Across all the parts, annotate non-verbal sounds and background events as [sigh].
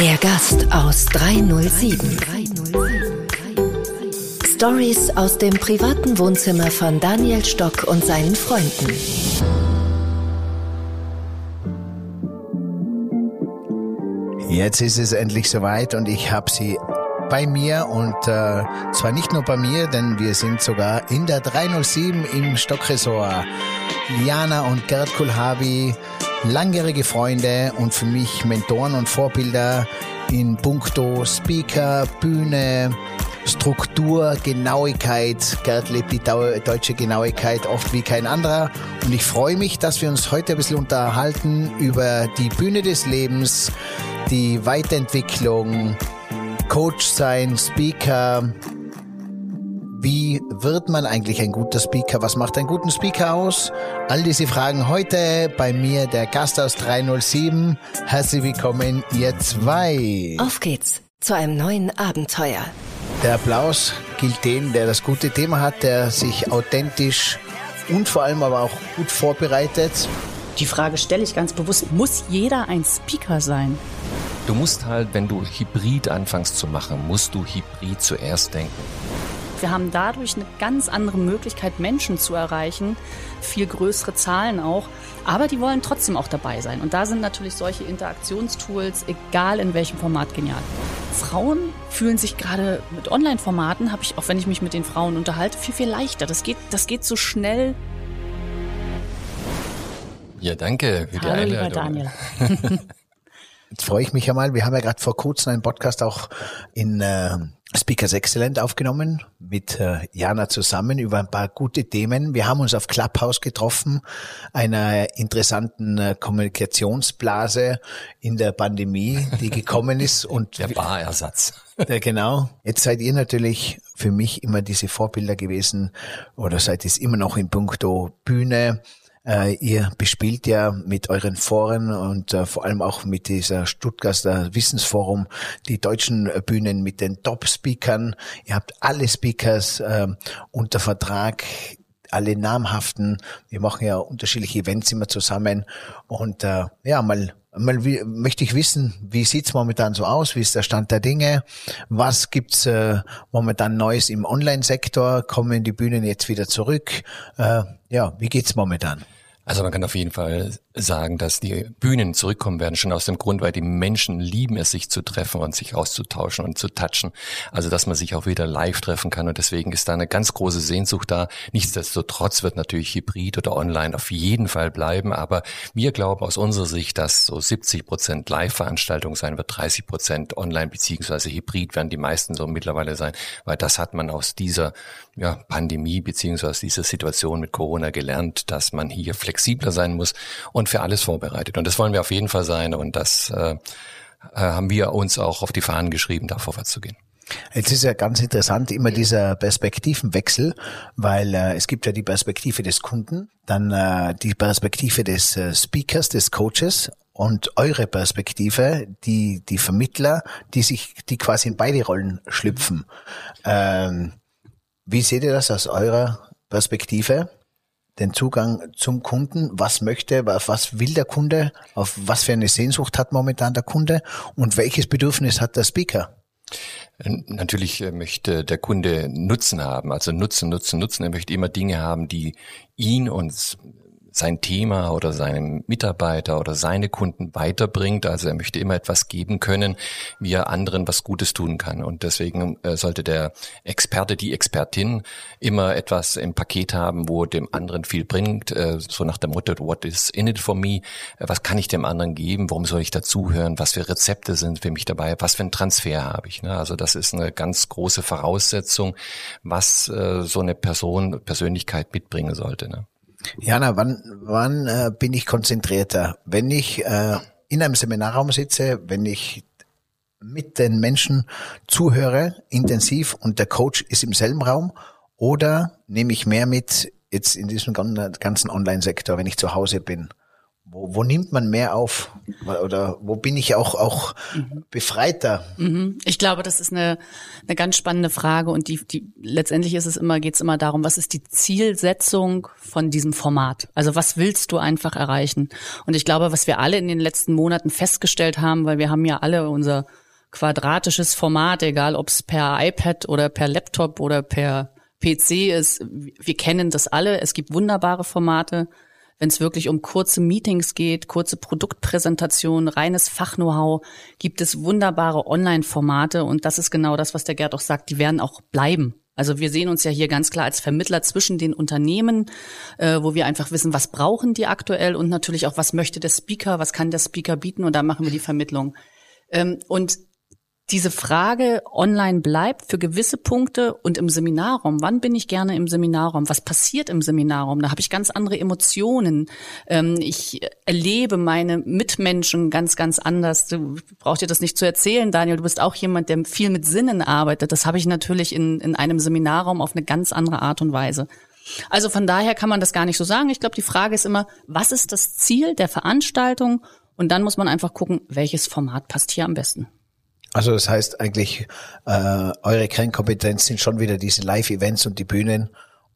Der Gast aus 307. Stories aus dem privaten Wohnzimmer von Daniel Stock und seinen Freunden. Jetzt ist es endlich soweit und ich habe sie bei mir und äh, zwar nicht nur bei mir, denn wir sind sogar in der 307 im Stockresort. Jana und Gerd Kulhabi, langjährige Freunde und für mich Mentoren und Vorbilder in puncto Speaker, Bühne, Struktur, Genauigkeit. Gerd lebt die deutsche Genauigkeit oft wie kein anderer. Und ich freue mich, dass wir uns heute ein bisschen unterhalten über die Bühne des Lebens, die Weiterentwicklung, Coach sein, Speaker. Wie wird man eigentlich ein guter Speaker? Was macht einen guten Speaker aus? All diese Fragen heute bei mir, der Gast aus 307. Herzlich willkommen, ihr zwei. Auf geht's zu einem neuen Abenteuer. Der Applaus gilt den, der das gute Thema hat, der sich authentisch und vor allem aber auch gut vorbereitet. Die Frage stelle ich ganz bewusst, muss jeder ein Speaker sein? Du musst halt, wenn du Hybrid anfängst zu machen, musst du Hybrid zuerst denken. Wir haben dadurch eine ganz andere Möglichkeit, Menschen zu erreichen, viel größere Zahlen auch, aber die wollen trotzdem auch dabei sein. Und da sind natürlich solche Interaktionstools, egal in welchem Format, genial. Frauen fühlen sich gerade mit Online-Formaten, habe ich, auch wenn ich mich mit den Frauen unterhalte, viel, viel leichter. Das geht, das geht so schnell. Ja, danke für die Hallo, Einladung. lieber Daniel. [laughs] Jetzt freue ich mich ja mal. Wir haben ja gerade vor kurzem einen Podcast auch in äh, Speakers Excellent aufgenommen mit äh, Jana zusammen über ein paar gute Themen. Wir haben uns auf Clubhouse getroffen, einer interessanten äh, Kommunikationsblase in der Pandemie, die gekommen ist [laughs] und Der Barersatz. [laughs] ja, genau. Jetzt seid ihr natürlich für mich immer diese Vorbilder gewesen oder seid es immer noch in puncto Bühne. Äh, ihr bespielt ja mit euren Foren und äh, vor allem auch mit dieser Stuttgarter Wissensforum die deutschen Bühnen mit den Top-Speakern. Ihr habt alle Speakers äh, unter Vertrag, alle namhaften. Wir machen ja unterschiedliche Events immer zusammen und äh, ja, mal Mal wie, möchte ich wissen, wie sieht's momentan so aus? Wie ist der Stand der Dinge? Was gibt's äh, momentan Neues im Online-Sektor? Kommen die Bühnen jetzt wieder zurück? Äh, ja, wie geht's momentan? Also man kann auf jeden Fall sagen, dass die Bühnen zurückkommen werden, schon aus dem Grund, weil die Menschen lieben es, sich zu treffen und sich auszutauschen und zu touchen. Also dass man sich auch wieder live treffen kann und deswegen ist da eine ganz große Sehnsucht da. Nichtsdestotrotz wird natürlich Hybrid oder Online auf jeden Fall bleiben, aber wir glauben aus unserer Sicht, dass so 70 Prozent Live-Veranstaltungen sein wird, 30 Prozent Online beziehungsweise Hybrid werden die meisten so mittlerweile sein, weil das hat man aus dieser ja, Pandemie beziehungsweise dieser Situation mit Corona gelernt, dass man hier flexibler sein muss und für alles vorbereitet. Und das wollen wir auf jeden Fall sein und das äh, äh, haben wir uns auch auf die Fahnen geschrieben, da vorwärts zu gehen. Jetzt ist ja ganz interessant immer dieser Perspektivenwechsel, weil äh, es gibt ja die Perspektive des Kunden, dann äh, die Perspektive des äh, Speakers, des Coaches und eure Perspektive, die die Vermittler, die sich, die quasi in beide Rollen schlüpfen. Ähm, wie seht ihr das aus eurer Perspektive? Den Zugang zum Kunden, was möchte, was will der Kunde, auf was für eine Sehnsucht hat momentan der Kunde und welches Bedürfnis hat der Speaker? Natürlich äh, möchte der Kunde Nutzen haben, also Nutzen, Nutzen, Nutzen. Er möchte immer Dinge haben, die ihn und sein Thema oder seinem Mitarbeiter oder seine Kunden weiterbringt. Also er möchte immer etwas geben können, wie er anderen was Gutes tun kann. Und deswegen äh, sollte der Experte, die Expertin immer etwas im Paket haben, wo dem anderen viel bringt, äh, so nach dem Motto, what is in it for me? Äh, Was kann ich dem anderen geben? Warum soll ich dazuhören? Was für Rezepte sind für mich dabei? Was für einen Transfer habe ich? Ne? Also das ist eine ganz große Voraussetzung, was so eine Person, Persönlichkeit mitbringen sollte. Jana, wann, wann äh, bin ich konzentrierter? Wenn ich äh, in einem Seminarraum sitze, wenn ich mit den Menschen zuhöre, intensiv, und der Coach ist im selben Raum, oder nehme ich mehr mit jetzt in diesem gan- ganzen Online-Sektor, wenn ich zu Hause bin Wo, wo nimmt man mehr auf? Oder wo bin ich auch, auch mhm. befreiter? Mhm. Ich glaube, das ist eine, eine ganz spannende Frage und die, die letztendlich ist es immer, geht es immer darum, was ist die Zielsetzung von diesem Format? Also was willst du einfach erreichen? Und ich glaube, was wir alle in den letzten Monaten festgestellt haben, weil wir haben ja alle unser quadratisches Format, egal ob es per iPad oder per Laptop oder per PC ist, wir kennen das alle. Es gibt wunderbare Formate wenn es wirklich um kurze Meetings geht, kurze Produktpräsentationen, reines Fachknow-how, gibt es wunderbare Online-Formate und das ist genau das, was der Gerd auch sagt, die werden auch bleiben. Also wir sehen uns ja hier ganz klar als Vermittler zwischen den Unternehmen, äh, wo wir einfach wissen, was brauchen die aktuell und natürlich auch, was möchte der Speaker, was kann der Speaker bieten und da machen wir die Vermittlung. Ähm, und diese Frage online bleibt für gewisse Punkte und im Seminarraum. Wann bin ich gerne im Seminarraum? Was passiert im Seminarraum? Da habe ich ganz andere Emotionen. Ähm, ich erlebe meine Mitmenschen ganz, ganz anders. Du brauchst dir das nicht zu erzählen, Daniel. Du bist auch jemand, der viel mit Sinnen arbeitet. Das habe ich natürlich in, in einem Seminarraum auf eine ganz andere Art und Weise. Also von daher kann man das gar nicht so sagen. Ich glaube, die Frage ist immer, was ist das Ziel der Veranstaltung? Und dann muss man einfach gucken, welches Format passt hier am besten. Also das heißt eigentlich, äh, eure Kernkompetenz sind schon wieder diese Live-Events und die Bühnen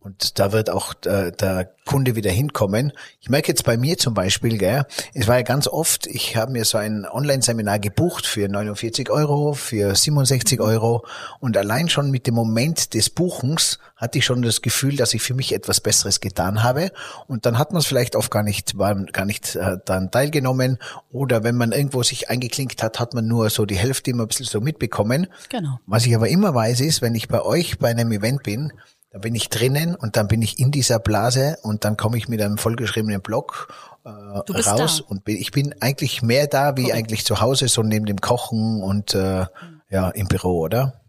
und da wird auch äh, der Kunde wieder hinkommen. Ich merke jetzt bei mir zum Beispiel, gell, es war ja ganz oft, ich habe mir so ein Online-Seminar gebucht für 49 Euro, für 67 Euro und allein schon mit dem Moment des Buchens hatte ich schon das Gefühl, dass ich für mich etwas Besseres getan habe und dann hat man es vielleicht oft gar nicht, war gar nicht äh, dann teilgenommen oder wenn man irgendwo sich eingeklinkt hat, hat man nur so die Hälfte immer ein bisschen so mitbekommen. Genau. Was ich aber immer weiß ist, wenn ich bei euch bei einem Event bin, da bin ich drinnen und dann bin ich in dieser Blase und dann komme ich mit einem vollgeschriebenen Blog äh, raus da. und bin, ich bin eigentlich mehr da wie okay. eigentlich zu Hause, so neben dem Kochen und äh, ja im Büro, oder?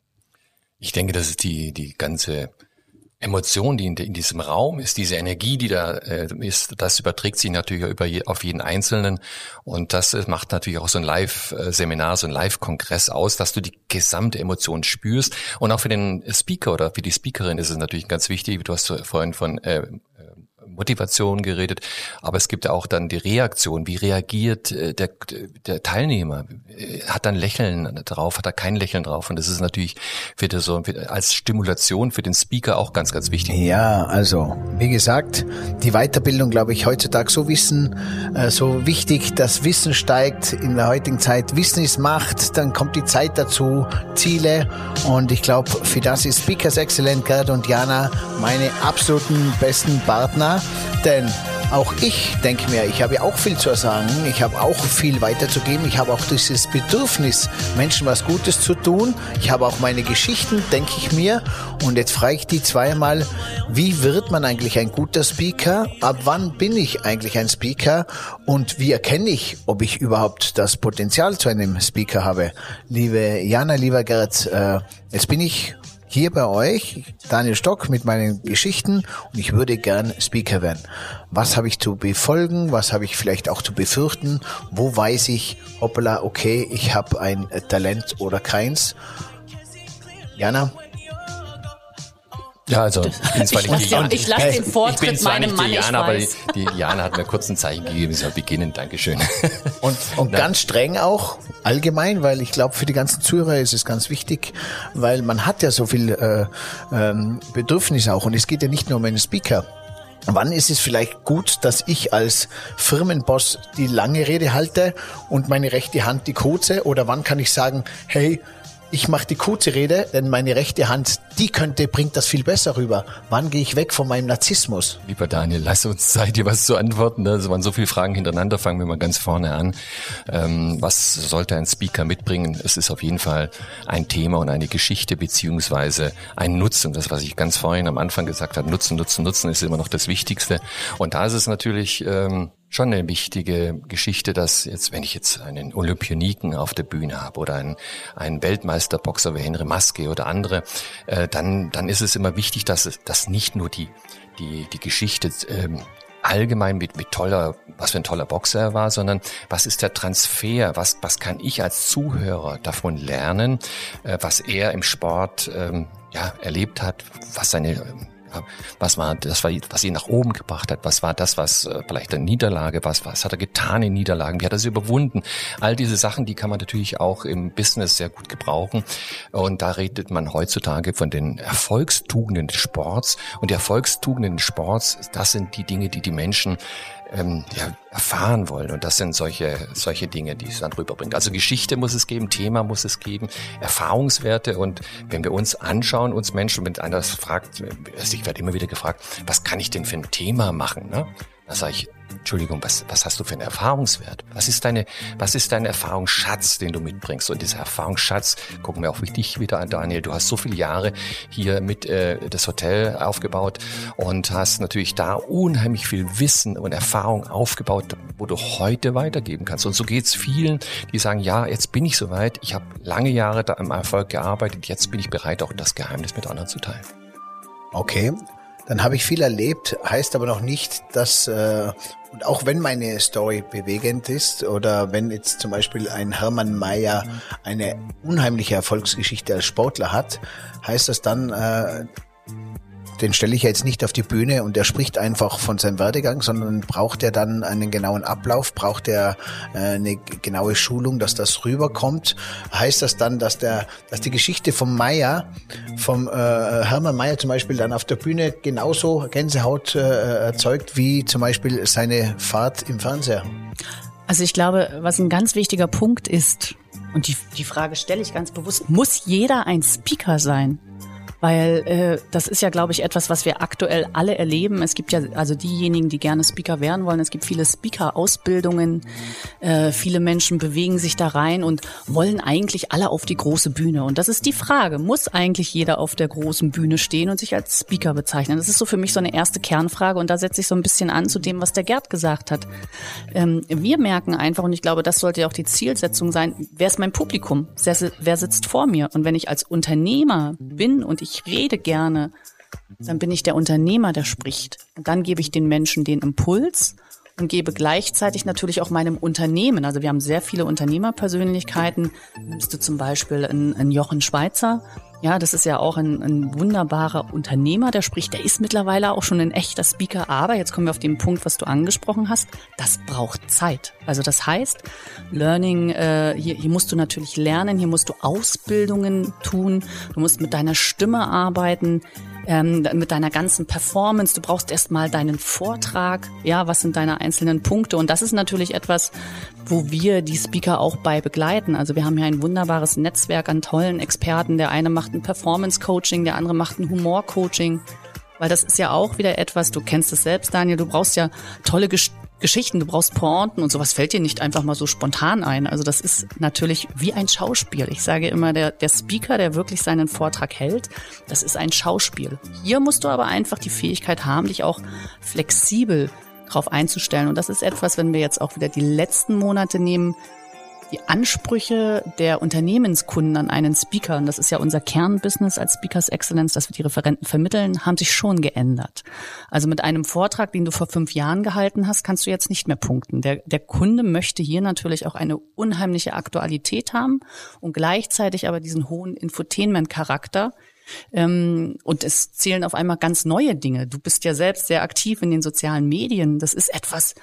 Ich denke, das ist die die ganze Emotion, die in, in, diesem Raum ist, diese Energie, die da äh, ist, das überträgt sich natürlich über je, auf jeden Einzelnen. Und das äh, macht natürlich auch so ein Live-Seminar, so ein Live-Kongress aus, dass du die gesamte Emotion spürst. Und auch für den Speaker oder für die Speakerin ist es natürlich ganz wichtig, du hast vorhin von äh, Motivation geredet, aber es gibt auch dann die Reaktion. Wie reagiert äh, der, der Teilnehmer? Äh, hat er ein Lächeln drauf? Hat er kein Lächeln drauf? Und das ist natürlich für das so als Stimulation für den Speaker auch ganz, ganz wichtig. Ja, also wie gesagt, die Weiterbildung, glaube ich, heutzutage so Wissen, äh, so wichtig, dass Wissen steigt in der heutigen Zeit. Wissen ist Macht, dann kommt die Zeit dazu, Ziele und ich glaube, für das ist Speakers Excellent Gerd und Jana meine absoluten besten Partner. Denn auch ich denke mir, ich habe ja auch viel zu sagen, ich habe auch viel weiterzugeben, ich habe auch dieses Bedürfnis, Menschen was Gutes zu tun. Ich habe auch meine Geschichten, denke ich mir. Und jetzt frage ich die zweimal, wie wird man eigentlich ein guter Speaker? Ab wann bin ich eigentlich ein Speaker? Und wie erkenne ich, ob ich überhaupt das Potenzial zu einem Speaker habe? Liebe Jana, lieber Gerd, äh, jetzt bin ich hier bei euch, Daniel Stock, mit meinen Geschichten und ich würde gern Speaker werden. Was habe ich zu befolgen? Was habe ich vielleicht auch zu befürchten? Wo weiß ich, hoppala, okay, ich habe ein Talent oder keins? Jana? Ja, also ich bin zwar nicht die Jana. Ich lasse den Vortritt ich bin zwar meinem nicht die Jana, aber die, die Jana hat mir kurz ein Zeichen gegeben, sie soll beginnen. Dankeschön. [laughs] Und, und ganz streng auch, allgemein, weil ich glaube, für die ganzen Zuhörer ist es ganz wichtig, weil man hat ja so viel äh, ähm, Bedürfnis auch und es geht ja nicht nur um einen Speaker. Wann ist es vielleicht gut, dass ich als Firmenboss die lange Rede halte und meine rechte Hand die kurze? Oder wann kann ich sagen, hey, ich mache die kurze Rede, denn meine rechte Hand, die könnte, bringt das viel besser rüber. Wann gehe ich weg von meinem Narzissmus? Lieber Daniel, lass uns Zeit, dir was zu antworten. Es waren so viele Fragen hintereinander. Fangen wir mal ganz vorne an. Ähm, was sollte ein Speaker mitbringen? Es ist auf jeden Fall ein Thema und eine Geschichte beziehungsweise ein Nutzen. Das, was ich ganz vorhin am Anfang gesagt habe, Nutzen, Nutzen, Nutzen ist immer noch das Wichtigste. Und da ist es natürlich ähm, schon eine wichtige Geschichte, dass jetzt, wenn ich jetzt einen Olympioniken auf der Bühne habe oder einen, einen Weltmeisterboxer wie Henry Maske oder andere, äh, dann, dann ist es immer wichtig, dass, es, dass nicht nur die, die, die Geschichte ähm, allgemein mit, mit toller, was für ein toller Boxer er war, sondern was ist der Transfer, was, was kann ich als Zuhörer davon lernen, äh, was er im Sport ähm, ja, erlebt hat, was seine Was war das, was ihn nach oben gebracht hat? Was war das, was äh, vielleicht eine Niederlage war? Was hat er getan in Niederlagen? Wie hat er sie überwunden? All diese Sachen, die kann man natürlich auch im Business sehr gut gebrauchen. Und da redet man heutzutage von den Erfolgstugenden des Sports. Und die Erfolgstugenden des Sports, das sind die Dinge, die die Menschen ähm, ja, erfahren wollen. Und das sind solche, solche Dinge, die es dann rüberbringt. Also Geschichte muss es geben, Thema muss es geben, Erfahrungswerte. Und wenn wir uns anschauen, uns Menschen, wenn einer fragt, also ich werde immer wieder gefragt, was kann ich denn für ein Thema machen? Ne? Da sage ich, Entschuldigung, was, was hast du für einen Erfahrungswert? Was ist deine, was ist dein Erfahrungsschatz, den du mitbringst? Und dieser Erfahrungsschatz, gucken wir auch dich wieder an, Daniel. Du hast so viele Jahre hier mit äh, das Hotel aufgebaut und hast natürlich da unheimlich viel Wissen und Erfahrung aufgebaut, wo du heute weitergeben kannst. Und so geht's vielen, die sagen, ja, jetzt bin ich soweit, ich habe lange Jahre da am Erfolg gearbeitet, jetzt bin ich bereit, auch das Geheimnis mit anderen zu teilen. Okay, dann habe ich viel erlebt, heißt aber noch nicht, dass, äh, und auch wenn meine Story bewegend ist oder wenn jetzt zum Beispiel ein Hermann Mayer eine unheimliche Erfolgsgeschichte als Sportler hat, heißt das dann, äh, den stelle ich jetzt nicht auf die Bühne und der spricht einfach von seinem Werdegang, sondern braucht er dann einen genauen Ablauf, braucht er äh, eine genaue Schulung, dass das rüberkommt. Heißt das dann, dass der, dass die Geschichte vom Meier, vom äh, Hermann Meier zum Beispiel dann auf der Bühne genauso Gänsehaut äh, erzeugt wie zum Beispiel seine Fahrt im Fernseher? Also ich glaube, was ein ganz wichtiger Punkt ist, und die, die Frage stelle ich ganz bewusst, muss jeder ein Speaker sein? Weil äh, das ist ja, glaube ich, etwas, was wir aktuell alle erleben. Es gibt ja also diejenigen, die gerne Speaker werden wollen. Es gibt viele Speaker-Ausbildungen. Äh, viele Menschen bewegen sich da rein und wollen eigentlich alle auf die große Bühne. Und das ist die Frage, muss eigentlich jeder auf der großen Bühne stehen und sich als Speaker bezeichnen? Das ist so für mich so eine erste Kernfrage und da setze ich so ein bisschen an zu dem, was der Gerd gesagt hat. Ähm, wir merken einfach, und ich glaube, das sollte ja auch die Zielsetzung sein, wer ist mein Publikum? Wer sitzt vor mir? Und wenn ich als Unternehmer bin und ich ich rede gerne, dann bin ich der Unternehmer, der spricht. Und dann gebe ich den Menschen den Impuls und gebe gleichzeitig natürlich auch meinem Unternehmen, also wir haben sehr viele Unternehmerpersönlichkeiten, nimmst du zum Beispiel einen, Jochen Schweizer, ja, das ist ja auch ein, ein wunderbarer Unternehmer, der spricht, der ist mittlerweile auch schon ein echter Speaker, aber jetzt kommen wir auf den Punkt, was du angesprochen hast, das braucht Zeit. Also das heißt, Learning, äh, hier, hier musst du natürlich lernen, hier musst du Ausbildungen tun, du musst mit deiner Stimme arbeiten, ähm, mit deiner ganzen Performance. Du brauchst erstmal deinen Vortrag. Ja, was sind deine einzelnen Punkte? Und das ist natürlich etwas, wo wir die Speaker auch bei begleiten. Also wir haben hier ein wunderbares Netzwerk an tollen Experten. Der eine macht ein Performance Coaching, der andere macht ein Humor Coaching. Weil das ist ja auch wieder etwas, du kennst es selbst, Daniel, du brauchst ja tolle Geschichten, du brauchst Pointen und sowas fällt dir nicht einfach mal so spontan ein. Also das ist natürlich wie ein Schauspiel. Ich sage immer, der, der Speaker, der wirklich seinen Vortrag hält, das ist ein Schauspiel. Hier musst du aber einfach die Fähigkeit haben, dich auch flexibel drauf einzustellen. Und das ist etwas, wenn wir jetzt auch wieder die letzten Monate nehmen, die Ansprüche der Unternehmenskunden an einen Speaker, und das ist ja unser Kernbusiness als Speakers Excellence, dass wir die Referenten vermitteln, haben sich schon geändert. Also mit einem Vortrag, den du vor fünf Jahren gehalten hast, kannst du jetzt nicht mehr punkten. Der, der Kunde möchte hier natürlich auch eine unheimliche Aktualität haben und gleichzeitig aber diesen hohen Infotainment-Charakter, ähm, und es zählen auf einmal ganz neue Dinge. Du bist ja selbst sehr aktiv in den sozialen Medien. Das ist etwas,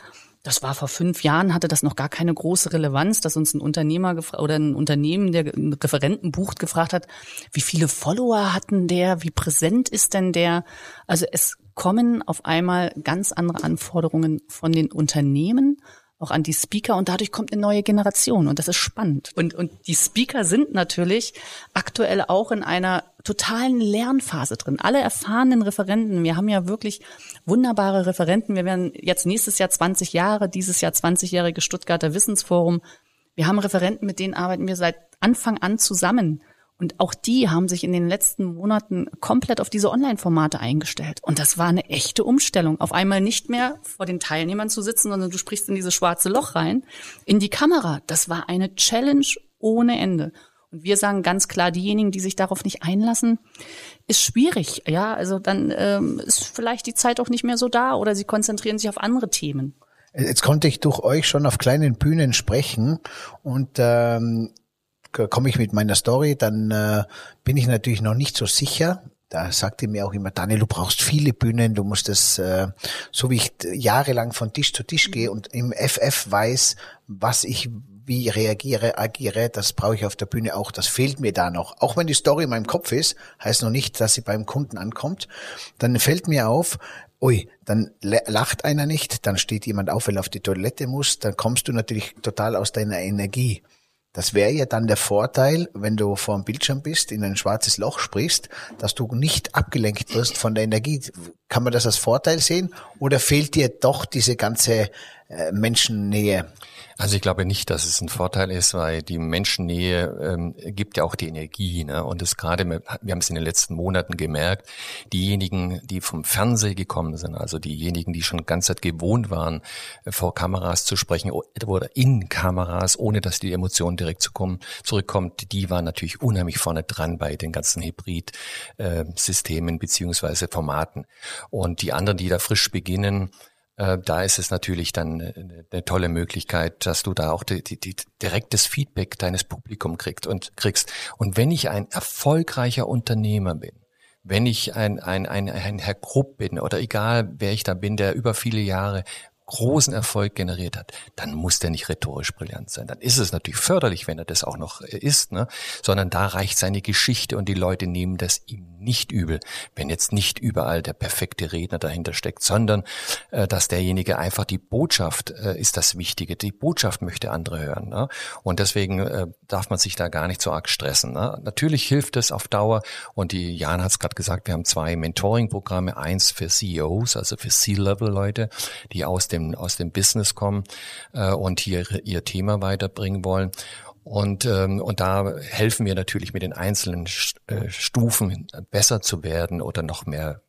das war vor fünf Jahren, hatte das noch gar keine große Relevanz, dass uns ein Unternehmer oder ein Unternehmen, der einen Referenten bucht, gefragt hat, wie viele Follower hatten der, wie präsent ist denn der? Also es kommen auf einmal ganz andere Anforderungen von den Unternehmen auch an die Speaker und dadurch kommt eine neue Generation und das ist spannend. Und, und die Speaker sind natürlich aktuell auch in einer totalen Lernphase drin. Alle erfahrenen Referenten, wir haben ja wirklich wunderbare Referenten. Wir werden jetzt nächstes Jahr 20 Jahre, dieses Jahr 20-jährige Stuttgarter Wissensforum. Wir haben Referenten, mit denen arbeiten wir seit Anfang an zusammen. Und auch die haben sich in den letzten Monaten komplett auf diese Online-Formate eingestellt. Und das war eine echte Umstellung. Auf einmal nicht mehr vor den Teilnehmern zu sitzen, sondern du sprichst in dieses schwarze Loch rein, in die Kamera. Das war eine Challenge ohne Ende. Und wir sagen ganz klar, diejenigen, die sich darauf nicht einlassen, ist schwierig. Ja, also dann ähm, ist vielleicht die Zeit auch nicht mehr so da oder sie konzentrieren sich auf andere Themen. Jetzt konnte ich durch euch schon auf kleinen Bühnen sprechen und ähm, komme ich mit meiner Story, dann äh, bin ich natürlich noch nicht so sicher, da sagte mir auch immer, Daniel, du brauchst viele Bühnen, du musst das, äh, so wie ich jahrelang von Tisch zu Tisch gehe und im FF weiß, was ich wie reagiere, agiere, das brauche ich auf der Bühne auch. Das fehlt mir da noch. Auch wenn die Story in meinem Kopf ist, heißt noch nicht, dass sie beim Kunden ankommt. Dann fällt mir auf, ui, dann lacht einer nicht, dann steht jemand auf, weil er auf die Toilette muss, dann kommst du natürlich total aus deiner Energie. Das wäre ja dann der Vorteil, wenn du vor dem Bildschirm bist, in ein schwarzes Loch sprichst, dass du nicht abgelenkt wirst von der Energie. Kann man das als Vorteil sehen oder fehlt dir doch diese ganze äh, Menschennähe? Also ich glaube nicht, dass es ein Vorteil ist, weil die Menschennähe ähm, gibt ja auch die Energie. Ne? Und es gerade, wir haben es in den letzten Monaten gemerkt, diejenigen, die vom Fernsehen gekommen sind, also diejenigen, die schon ganz Zeit gewohnt waren, äh, vor Kameras zu sprechen oder in Kameras, ohne dass die Emotion direkt zu kommen, zurückkommt, die waren natürlich unheimlich vorne dran bei den ganzen Hybrid-Systemen äh, beziehungsweise Formaten. Und die anderen, die da frisch beginnen, äh, da ist es natürlich dann eine tolle Möglichkeit, dass du da auch die, die, die direktes Feedback deines Publikums kriegst und kriegst. Und wenn ich ein erfolgreicher Unternehmer bin, wenn ich ein, ein, ein, ein Herr Grupp bin oder egal wer ich da bin, der über viele Jahre großen Erfolg generiert hat, dann muss der nicht rhetorisch brillant sein. Dann ist es natürlich förderlich, wenn er das auch noch äh, ist, ne? sondern da reicht seine Geschichte und die Leute nehmen das ihm nicht übel, wenn jetzt nicht überall der perfekte Redner dahinter steckt, sondern äh, dass derjenige einfach die Botschaft äh, ist das Wichtige. Die Botschaft möchte andere hören. Ne? Und deswegen äh, darf man sich da gar nicht so arg stressen. Ne? Natürlich hilft es auf Dauer und die Jan hat es gerade gesagt, wir haben zwei Mentoring-Programme, eins für CEOs, also für C-Level-Leute, die aus dem, aus dem Business kommen äh, und hier ihr Thema weiterbringen wollen. Und, ähm, und da helfen wir natürlich mit den einzelnen äh, Stufen besser zu werden oder noch mehr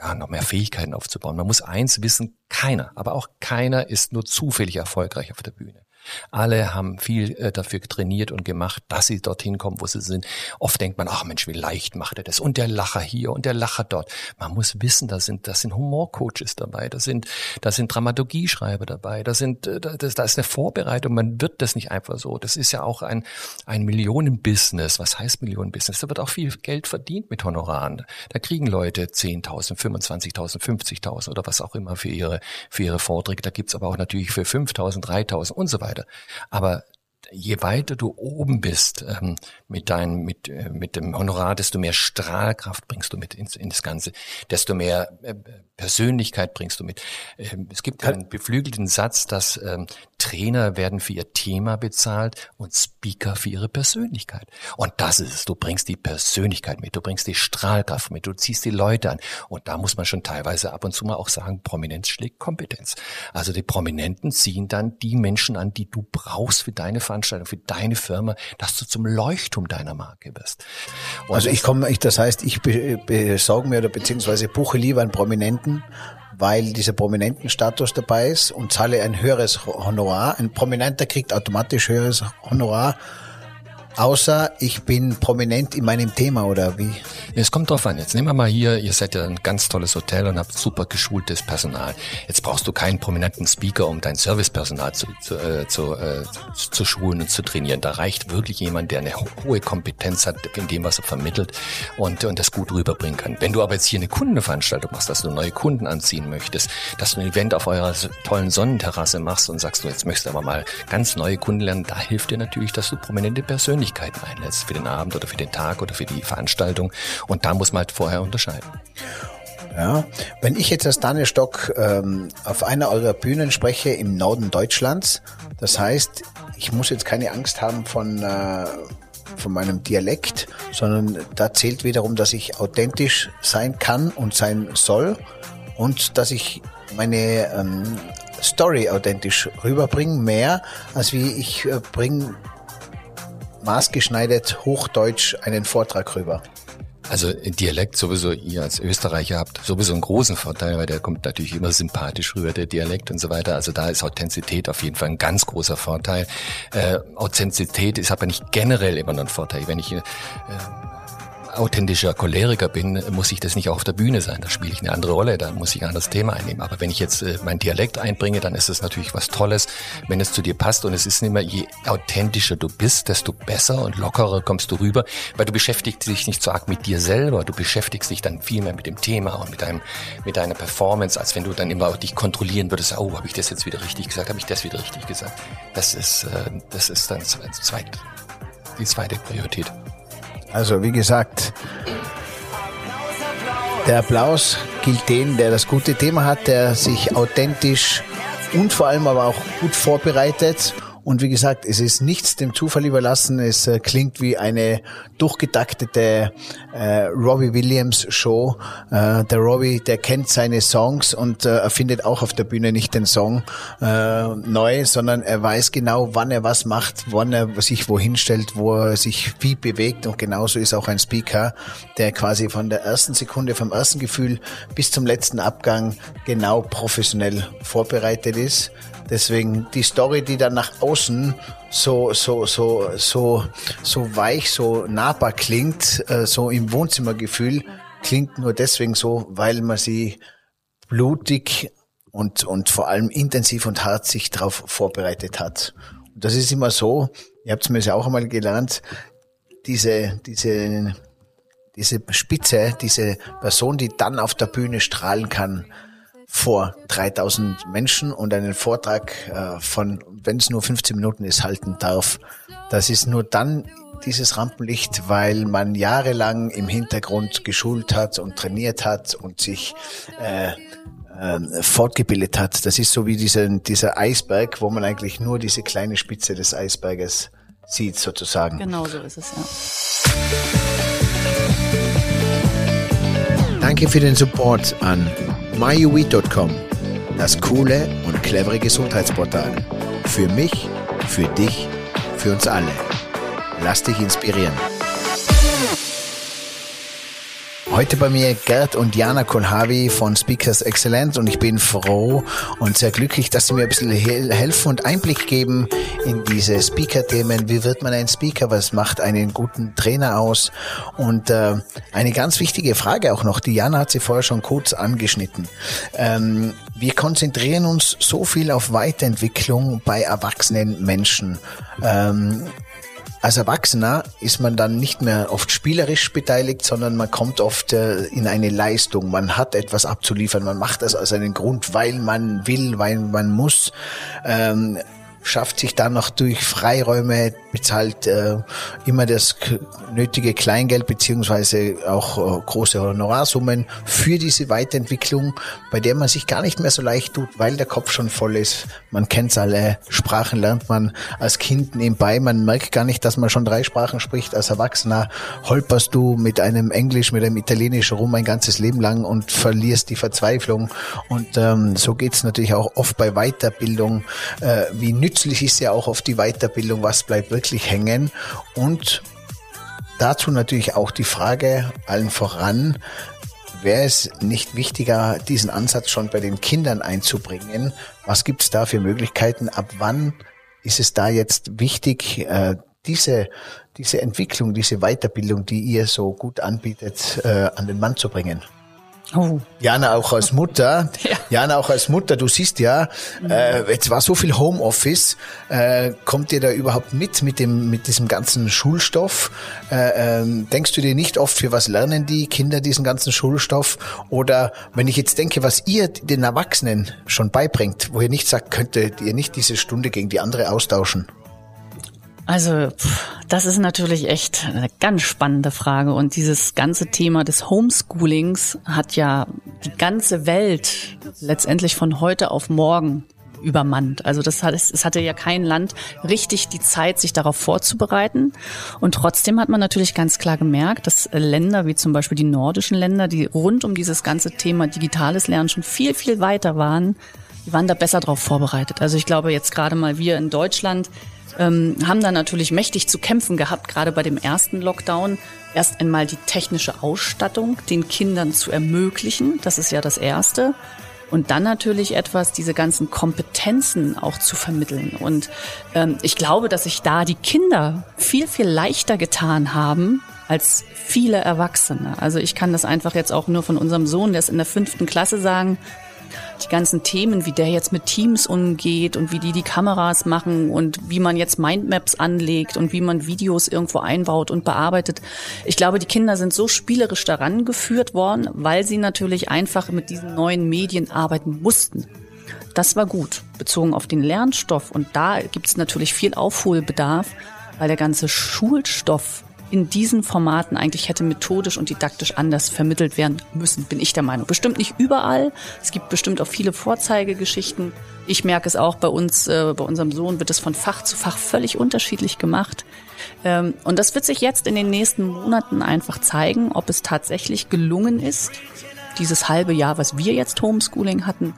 ja, noch mehr Fähigkeiten aufzubauen. Man muss eins wissen, keiner, aber auch keiner ist nur zufällig erfolgreich auf der Bühne. Alle haben viel äh, dafür trainiert und gemacht, dass sie dorthin kommen, wo sie sind. Oft denkt man, ach Mensch, wie leicht macht er das? Und der Lacher hier und der Lacher dort. Man muss wissen, da sind, da sind Humorcoaches dabei, da sind, da sind Dramaturgieschreiber dabei, da sind, äh, da, da ist eine Vorbereitung. Man wird das nicht einfach so. Das ist ja auch ein, ein Millionenbusiness. Was heißt Millionenbusiness? Da wird auch viel Geld verdient mit Honoraren. Da kriegen Leute 10.000, 25.000, 50.000 oder was auch immer für ihre, für ihre Vorträge. Da gibt's aber auch natürlich für 5.000, 3.000 und so weiter weiter. Aber je weiter du oben bist ähm, mit deinem mit äh, mit dem Honorar, desto mehr Strahlkraft bringst du mit ins, in das Ganze, desto mehr äh, Persönlichkeit bringst du mit. Ähm, es gibt einen beflügelten Satz, dass ähm, Trainer werden für ihr Thema bezahlt und Speaker für ihre Persönlichkeit. Und das ist es. Du bringst die Persönlichkeit mit, du bringst die Strahlkraft mit, du ziehst die Leute an. Und da muss man schon teilweise ab und zu mal auch sagen, Prominenz schlägt Kompetenz. Also die Prominenten ziehen dann die Menschen an, die du brauchst für deine Veranstaltung, für deine Firma, dass du zum Leuchtturm deiner Marke wirst. Und also ich komme, ich, das heißt, ich besorge mir oder beziehungsweise buche lieber einen Prominenten, weil dieser prominenten Status dabei ist und zahle ein höheres Honorar. Ein Prominenter kriegt automatisch höheres Honorar Außer ich bin prominent in meinem Thema oder wie? Es kommt drauf an. Jetzt nehmen wir mal hier, ihr seid ja ein ganz tolles Hotel und habt super geschultes Personal. Jetzt brauchst du keinen prominenten Speaker, um dein Servicepersonal zu, zu, äh, zu, äh, zu schulen und zu trainieren. Da reicht wirklich jemand, der eine hohe Kompetenz hat in dem, was er vermittelt und, und das gut rüberbringen kann. Wenn du aber jetzt hier eine Kundenveranstaltung machst, dass du neue Kunden anziehen möchtest, dass du ein Event auf eurer tollen Sonnenterrasse machst und sagst du, jetzt möchtest du aber mal ganz neue Kunden lernen, da hilft dir natürlich, dass du prominente Persönlichkeiten Persönlichkeiten einlässt für den Abend oder für den Tag oder für die Veranstaltung. Und da muss man halt vorher unterscheiden. Ja, wenn ich jetzt als Daniel Stock ähm, auf einer eurer Bühnen spreche im Norden Deutschlands, das heißt, ich muss jetzt keine Angst haben von, äh, von meinem Dialekt, sondern da zählt wiederum, dass ich authentisch sein kann und sein soll und dass ich meine ähm, Story authentisch rüberbringe, mehr als wie ich äh, bringe maßgeschneidert Hochdeutsch einen Vortrag rüber. Also Dialekt sowieso, ihr als Österreicher habt sowieso einen großen Vorteil, weil der kommt natürlich immer sympathisch rüber, der Dialekt und so weiter. Also da ist Authentizität auf jeden Fall ein ganz großer Vorteil. Äh, Authentizität ist aber nicht generell immer nur ein Vorteil. Wenn ich äh, authentischer Choleriker bin, muss ich das nicht auch auf der Bühne sein. Da spiele ich eine andere Rolle, da muss ich ein anderes Thema einnehmen. Aber wenn ich jetzt äh, mein Dialekt einbringe, dann ist es natürlich was Tolles, wenn es zu dir passt. Und es ist immer, je authentischer du bist, desto besser und lockerer kommst du rüber, weil du beschäftigst dich nicht so arg mit dir selber. Du beschäftigst dich dann viel mehr mit dem Thema und mit deinem, mit deiner Performance, als wenn du dann immer dich kontrollieren würdest. Oh, habe ich das jetzt wieder richtig gesagt? Habe ich das wieder richtig gesagt? Das ist, äh, das ist dann zweit, die zweite Priorität. Also wie gesagt, der Applaus gilt denen, der das gute Thema hat, der sich authentisch und vor allem aber auch gut vorbereitet und wie gesagt, es ist nichts dem Zufall überlassen. Es äh, klingt wie eine durchgetaktete äh, Robbie Williams Show. Äh, der Robbie, der kennt seine Songs und äh, er findet auch auf der Bühne nicht den Song äh, neu, sondern er weiß genau, wann er was macht, wann er sich wohin stellt, wo er sich wie bewegt. Und genauso ist auch ein Speaker, der quasi von der ersten Sekunde, vom ersten Gefühl bis zum letzten Abgang genau professionell vorbereitet ist. Deswegen die Story, die dann nach außen so, so, so, so, so weich, so nahbar klingt, äh, so im Wohnzimmergefühl, klingt nur deswegen so, weil man sie blutig und, und vor allem intensiv und hart sich darauf vorbereitet hat. Und das ist immer so, ihr habt es mir ja auch einmal gelernt, diese, diese, diese Spitze, diese Person, die dann auf der Bühne strahlen kann, vor 3000 Menschen und einen Vortrag äh, von, wenn es nur 15 Minuten ist, halten darf. Das ist nur dann dieses Rampenlicht, weil man jahrelang im Hintergrund geschult hat und trainiert hat und sich äh, äh, fortgebildet hat. Das ist so wie dieser, dieser Eisberg, wo man eigentlich nur diese kleine Spitze des Eisberges sieht, sozusagen. Genau so ist es, ja. Danke für den Support an myuweed.com, das coole und clevere Gesundheitsportal. Für mich, für dich, für uns alle. Lass dich inspirieren. Heute bei mir Gerd und Jana Kolhavi von Speakers Excellence und ich bin froh und sehr glücklich, dass sie mir ein bisschen helfen und Einblick geben in diese Speaker-Themen. Wie wird man ein Speaker? Was macht einen guten Trainer aus? Und äh, eine ganz wichtige Frage auch noch, die Jana hat sie vorher schon kurz angeschnitten. Ähm, wir konzentrieren uns so viel auf Weiterentwicklung bei erwachsenen Menschen. Ähm, als Erwachsener ist man dann nicht mehr oft spielerisch beteiligt, sondern man kommt oft äh, in eine Leistung. Man hat etwas abzuliefern. Man macht das aus einem Grund, weil man will, weil man muss. Ähm, schafft sich dann noch durch Freiräume, bezahlt äh, immer das nötige Kleingeld beziehungsweise auch äh, große Honorarsummen für diese Weiterentwicklung, bei der man sich gar nicht mehr so leicht tut, weil der Kopf schon voll ist. Man kennt alle Sprachen, lernt man als Kind nebenbei. Man merkt gar nicht, dass man schon drei Sprachen spricht. Als Erwachsener holperst du mit einem Englisch, mit einem Italienisch rum ein ganzes Leben lang und verlierst die Verzweiflung. Und ähm, so geht's natürlich auch oft bei Weiterbildung. Äh, wie nützlich ist ja auch oft die Weiterbildung? Was bleibt wirklich hängen? Und dazu natürlich auch die Frage allen voran, wäre es nicht wichtiger, diesen Ansatz schon bei den Kindern einzubringen? Was gibt es da für Möglichkeiten? Ab wann ist es da jetzt wichtig, äh, diese, diese Entwicklung, diese Weiterbildung, die ihr so gut anbietet, äh, an den Mann zu bringen? Oh. Jana auch als Mutter, [laughs] ja. Jana auch als Mutter, du siehst ja, äh, jetzt war so viel Homeoffice, äh, kommt ihr da überhaupt mit mit dem mit diesem ganzen Schulstoff? Äh, ähm, denkst du dir nicht oft, für was lernen die Kinder diesen ganzen Schulstoff? Oder wenn ich jetzt denke, was ihr den Erwachsenen schon beibringt, wo ihr nicht sagt, könntet ihr nicht diese Stunde gegen die andere austauschen? Also, das ist natürlich echt eine ganz spannende Frage. Und dieses ganze Thema des Homeschoolings hat ja die ganze Welt letztendlich von heute auf morgen übermannt. Also das hat, es hatte ja kein Land richtig die Zeit, sich darauf vorzubereiten. Und trotzdem hat man natürlich ganz klar gemerkt, dass Länder wie zum Beispiel die nordischen Länder, die rund um dieses ganze Thema digitales Lernen schon viel, viel weiter waren, die waren da besser darauf vorbereitet. Also ich glaube jetzt gerade mal wir in Deutschland, ähm, haben da natürlich mächtig zu kämpfen gehabt, gerade bei dem ersten Lockdown. Erst einmal die technische Ausstattung den Kindern zu ermöglichen, das ist ja das Erste. Und dann natürlich etwas, diese ganzen Kompetenzen auch zu vermitteln. Und ähm, ich glaube, dass sich da die Kinder viel, viel leichter getan haben, als viele Erwachsene. Also ich kann das einfach jetzt auch nur von unserem Sohn, der ist in der fünften Klasse sagen, die ganzen Themen, wie der jetzt mit Teams umgeht und wie die die Kameras machen und wie man jetzt Mindmaps anlegt und wie man Videos irgendwo einbaut und bearbeitet. Ich glaube, die Kinder sind so spielerisch daran geführt worden, weil sie natürlich einfach mit diesen neuen Medien arbeiten mussten. Das war gut, bezogen auf den Lernstoff. Und da gibt es natürlich viel Aufholbedarf, weil der ganze Schulstoff in diesen Formaten eigentlich hätte methodisch und didaktisch anders vermittelt werden müssen, bin ich der Meinung. Bestimmt nicht überall. Es gibt bestimmt auch viele Vorzeigegeschichten. Ich merke es auch bei uns, äh, bei unserem Sohn wird es von Fach zu Fach völlig unterschiedlich gemacht. Ähm, und das wird sich jetzt in den nächsten Monaten einfach zeigen, ob es tatsächlich gelungen ist, dieses halbe Jahr, was wir jetzt Homeschooling hatten,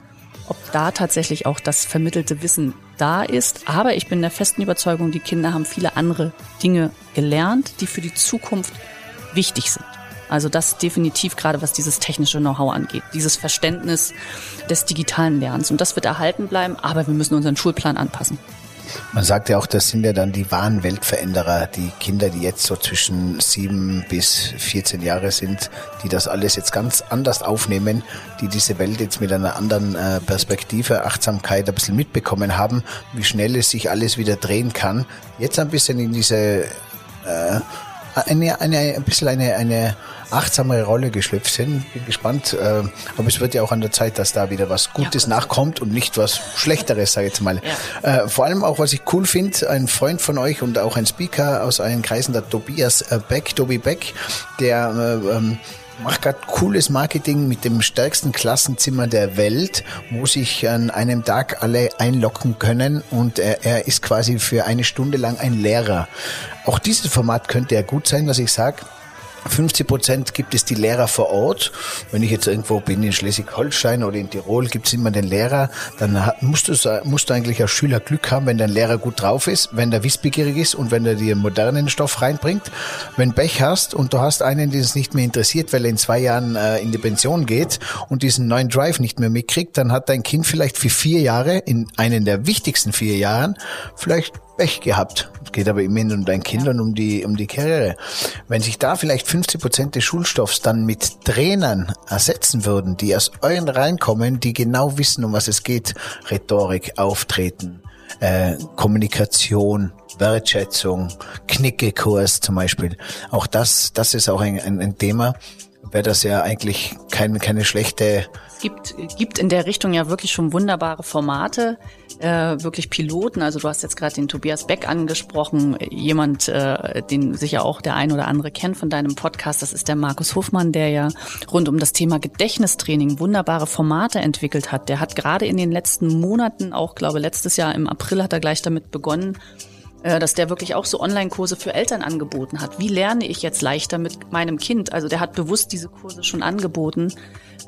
ob da tatsächlich auch das vermittelte Wissen da ist. Aber ich bin der festen Überzeugung, die Kinder haben viele andere Dinge gelernt, die für die Zukunft wichtig sind. Also das definitiv gerade, was dieses technische Know-how angeht, dieses Verständnis des digitalen Lernens. Und das wird erhalten bleiben, aber wir müssen unseren Schulplan anpassen. Man sagt ja auch, das sind ja dann die wahren Weltveränderer, die Kinder, die jetzt so zwischen sieben bis 14 Jahre sind, die das alles jetzt ganz anders aufnehmen, die diese Welt jetzt mit einer anderen äh, Perspektive, Achtsamkeit ein bisschen mitbekommen haben, wie schnell es sich alles wieder drehen kann. Jetzt ein bisschen in diese, äh, eine, eine, ein bisschen eine, eine achtsamere Rolle geschlüpft sind. Bin gespannt. Äh, aber es wird ja auch an der Zeit, dass da wieder was Gutes ja, nachkommt und nicht was Schlechteres, sage ich jetzt mal. Ja. Äh, vor allem auch, was ich cool finde, ein Freund von euch und auch ein Speaker aus euren Kreisen, der Tobias äh, Beck, Tobi Beck, der ähm, macht gerade cooles Marketing mit dem stärksten Klassenzimmer der Welt, wo sich an einem Tag alle einlocken können und er, er ist quasi für eine Stunde lang ein Lehrer. Auch dieses Format könnte ja gut sein, was ich sage. 50 Prozent gibt es die Lehrer vor Ort. Wenn ich jetzt irgendwo bin in Schleswig-Holstein oder in Tirol, gibt es immer den Lehrer. Dann musst du, musst du eigentlich als Schüler Glück haben, wenn dein Lehrer gut drauf ist, wenn der wissbegierig ist und wenn er dir modernen Stoff reinbringt. Wenn Pech hast und du hast einen, den es nicht mehr interessiert, weil er in zwei Jahren äh, in die Pension geht und diesen neuen Drive nicht mehr mitkriegt, dann hat dein Kind vielleicht für vier Jahre, in einen der wichtigsten vier Jahren, vielleicht Pech gehabt. Es geht aber immerhin um dein Kind und um die, um die Karriere. Wenn sich da vielleicht 50 Prozent des Schulstoffs dann mit Trainern ersetzen würden, die aus euren reinkommen, die genau wissen, um was es geht, Rhetorik, Auftreten, äh, Kommunikation, Wertschätzung, Knickekurs zum Beispiel. Auch das, das ist auch ein, ein, ein Thema, wäre das ja eigentlich kein, keine schlechte gibt, gibt in der Richtung ja wirklich schon wunderbare Formate, äh, wirklich Piloten. Also du hast jetzt gerade den Tobias Beck angesprochen, jemand, äh, den sicher auch der ein oder andere kennt von deinem Podcast. Das ist der Markus Hofmann, der ja rund um das Thema Gedächtnistraining wunderbare Formate entwickelt hat. Der hat gerade in den letzten Monaten, auch glaube letztes Jahr im April hat er gleich damit begonnen, äh, dass der wirklich auch so Online-Kurse für Eltern angeboten hat. Wie lerne ich jetzt leichter mit meinem Kind? Also der hat bewusst diese Kurse schon angeboten.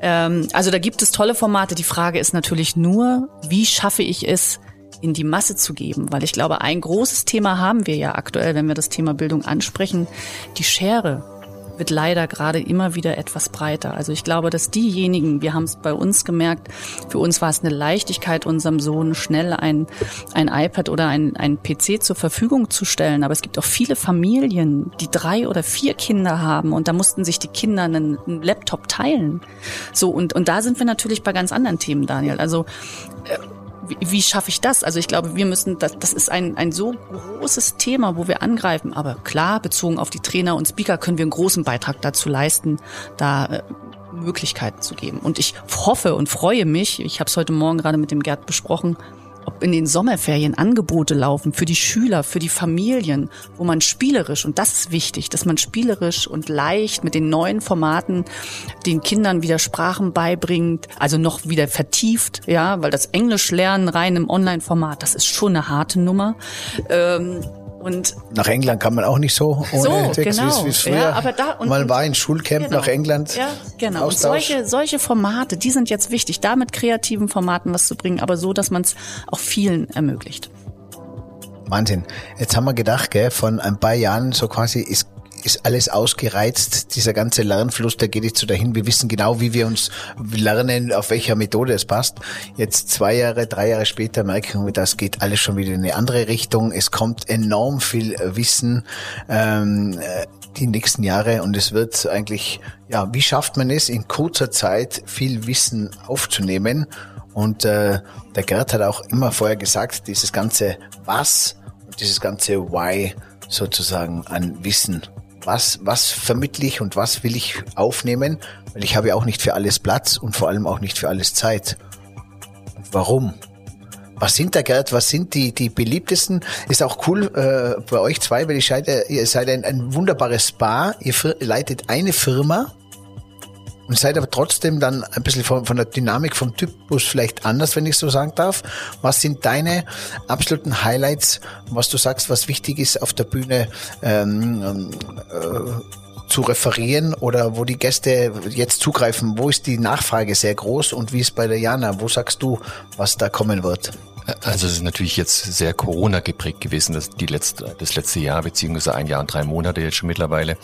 Ähm, also da gibt es tolle Formate. Die Frage ist natürlich nur, wie schaffe ich es, in die Masse zu geben? Weil ich glaube, ein großes Thema haben wir ja aktuell, wenn wir das Thema Bildung ansprechen, die Schere wird leider gerade immer wieder etwas breiter. Also ich glaube, dass diejenigen, wir haben es bei uns gemerkt, für uns war es eine Leichtigkeit, unserem Sohn schnell ein, ein iPad oder ein, ein PC zur Verfügung zu stellen. Aber es gibt auch viele Familien, die drei oder vier Kinder haben und da mussten sich die Kinder einen, einen Laptop teilen. So, und, und da sind wir natürlich bei ganz anderen Themen, Daniel. Also äh, wie, wie schaffe ich das? Also ich glaube, wir müssen, das, das ist ein, ein so großes Thema, wo wir angreifen. Aber klar, bezogen auf die Trainer und Speaker können wir einen großen Beitrag dazu leisten, da äh, Möglichkeiten zu geben. Und ich hoffe und freue mich, ich habe es heute Morgen gerade mit dem Gerd besprochen, ob in den Sommerferien Angebote laufen für die Schüler, für die Familien, wo man spielerisch, und das ist wichtig, dass man spielerisch und leicht mit den neuen Formaten den Kindern wieder Sprachen beibringt, also noch wieder vertieft, ja, weil das Englisch lernen rein im Online-Format, das ist schon eine harte Nummer. Ähm, und nach England kann man auch nicht so ohne so, Text, genau. wie es früher. Ja, aber da, und, man war in Schulcamp genau. nach England. Ja, genau. Und solche, solche Formate, die sind jetzt wichtig, da mit kreativen Formaten was zu bringen, aber so, dass man es auch vielen ermöglicht. Wahnsinn. Jetzt haben wir gedacht, gell, von ein paar Jahren so quasi ist ist alles ausgereizt. Dieser ganze Lernfluss, der geht jetzt so dahin. Wir wissen genau, wie wir uns lernen, auf welcher Methode es passt. Jetzt zwei Jahre, drei Jahre später merken wir, das geht alles schon wieder in eine andere Richtung. Es kommt enorm viel Wissen. Ähm, äh, die nächsten Jahre und es wird eigentlich, ja, wie schafft man es in kurzer Zeit viel Wissen aufzunehmen? Und äh, der Gerd hat auch immer vorher gesagt, dieses ganze Was und dieses ganze Why sozusagen an Wissen. Was, was vermittle ich und was will ich aufnehmen? Weil ich habe ja auch nicht für alles Platz und vor allem auch nicht für alles Zeit. Warum? Was sind da, Gerd? Was sind die, die beliebtesten? Ist auch cool äh, bei euch zwei, weil ihr seid, ihr seid ein, ein wunderbares Spa. Ihr leitet eine Firma und seid aber trotzdem dann ein bisschen von, von der Dynamik vom Typus vielleicht anders, wenn ich so sagen darf. Was sind deine absoluten Highlights, was du sagst, was wichtig ist auf der Bühne ähm, äh, zu referieren oder wo die Gäste jetzt zugreifen? Wo ist die Nachfrage sehr groß und wie ist bei der Jana? Wo sagst du, was da kommen wird? Also es ist natürlich jetzt sehr Corona geprägt gewesen, das, die letzte, das letzte Jahr, beziehungsweise ein Jahr und drei Monate jetzt schon mittlerweile.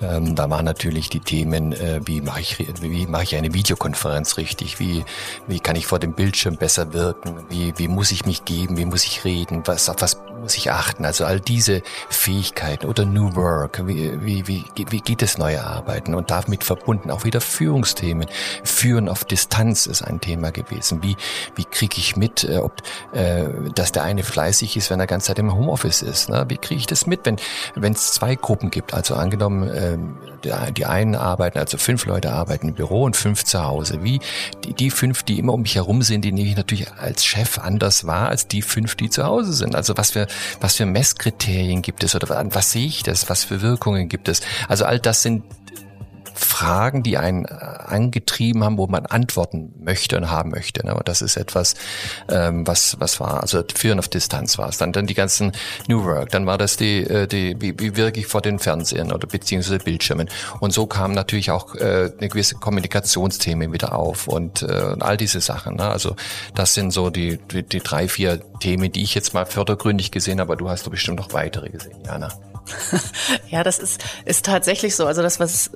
Ähm, da waren natürlich die Themen, äh, wie mache ich, wie mache ich eine Videokonferenz richtig, wie, wie kann ich vor dem Bildschirm besser wirken, wie, wie muss ich mich geben, wie muss ich reden, was, auf was muss ich achten. Also all diese Fähigkeiten oder New Work, wie, wie, wie, wie geht es neue Arbeiten und damit verbunden auch wieder Führungsthemen. Führen auf Distanz ist ein Thema gewesen. Wie, wie kriege ich mit, äh, ob äh, dass der eine fleißig ist, wenn er ganze Zeit im Homeoffice ist. Ne? Wie kriege ich das mit, wenn wenn es zwei Gruppen gibt? Also angenommen, äh, die, einen arbeiten, also fünf Leute arbeiten im Büro und fünf zu Hause. Wie die, die fünf, die immer um mich herum sind, die nehme ich natürlich als Chef anders wahr als die fünf, die zu Hause sind. Also was für was für Messkriterien gibt es oder was sehe ich das? Was für Wirkungen gibt es? Also all das sind Fragen, die einen äh, angetrieben haben, wo man antworten möchte und haben möchte. Ne? Aber das ist etwas, ähm, was was war. Also Führen auf Distanz war es. Dann dann die ganzen New Work. Dann war das die äh, die wie, wie wirke ich vor den Fernsehern oder beziehungsweise Bildschirmen. Und so kamen natürlich auch äh, eine gewisse Kommunikationsthemen wieder auf und, äh, und all diese Sachen. Ne? Also das sind so die, die die drei vier Themen, die ich jetzt mal fördergründig gesehen habe. Aber du hast doch bestimmt noch weitere gesehen, Jana. [laughs] ja, das ist, ist tatsächlich so. Also das, was,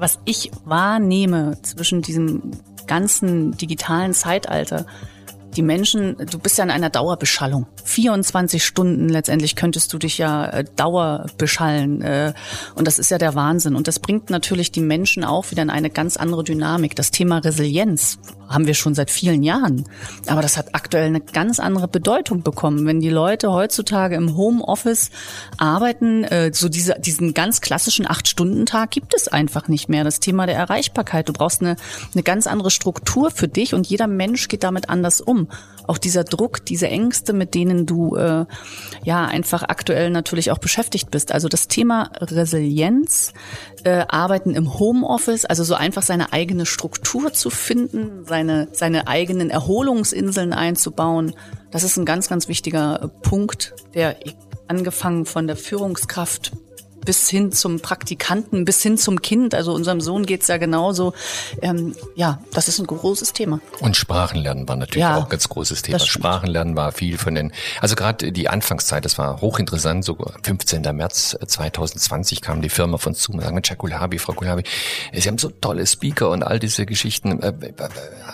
was ich wahrnehme zwischen diesem ganzen digitalen Zeitalter, die Menschen, du bist ja in einer Dauerbeschallung. 24 Stunden letztendlich könntest du dich ja äh, Dauerbeschallen. Äh, und das ist ja der Wahnsinn. Und das bringt natürlich die Menschen auch wieder in eine ganz andere Dynamik. Das Thema Resilienz haben wir schon seit vielen Jahren. Aber das hat aktuell eine ganz andere Bedeutung bekommen. Wenn die Leute heutzutage im Homeoffice arbeiten, äh, so diese, diesen ganz klassischen Acht-Stunden-Tag gibt es einfach nicht mehr. Das Thema der Erreichbarkeit. Du brauchst eine, eine ganz andere Struktur für dich und jeder Mensch geht damit anders um. Auch dieser Druck, diese Ängste, mit denen du äh, ja einfach aktuell natürlich auch beschäftigt bist. Also das Thema Resilienz, äh, Arbeiten im Homeoffice, also so einfach seine eigene Struktur zu finden, seine, seine eigenen Erholungsinseln einzubauen. Das ist ein ganz, ganz wichtiger Punkt, der angefangen von der Führungskraft bis hin zum Praktikanten, bis hin zum Kind. Also unserem Sohn geht's ja genauso. Ähm, ja, das ist ein großes Thema. Und Sprachenlernen war natürlich ja, auch ein ganz großes Thema. Sprachenlernen war viel von den, also gerade die Anfangszeit, das war hochinteressant, so 15. März 2020 kam die Firma von Zoom und sagen, Mensch, Herr Kulabi, Frau Kulabi, Sie haben so tolle Speaker und all diese Geschichten. Äh, äh,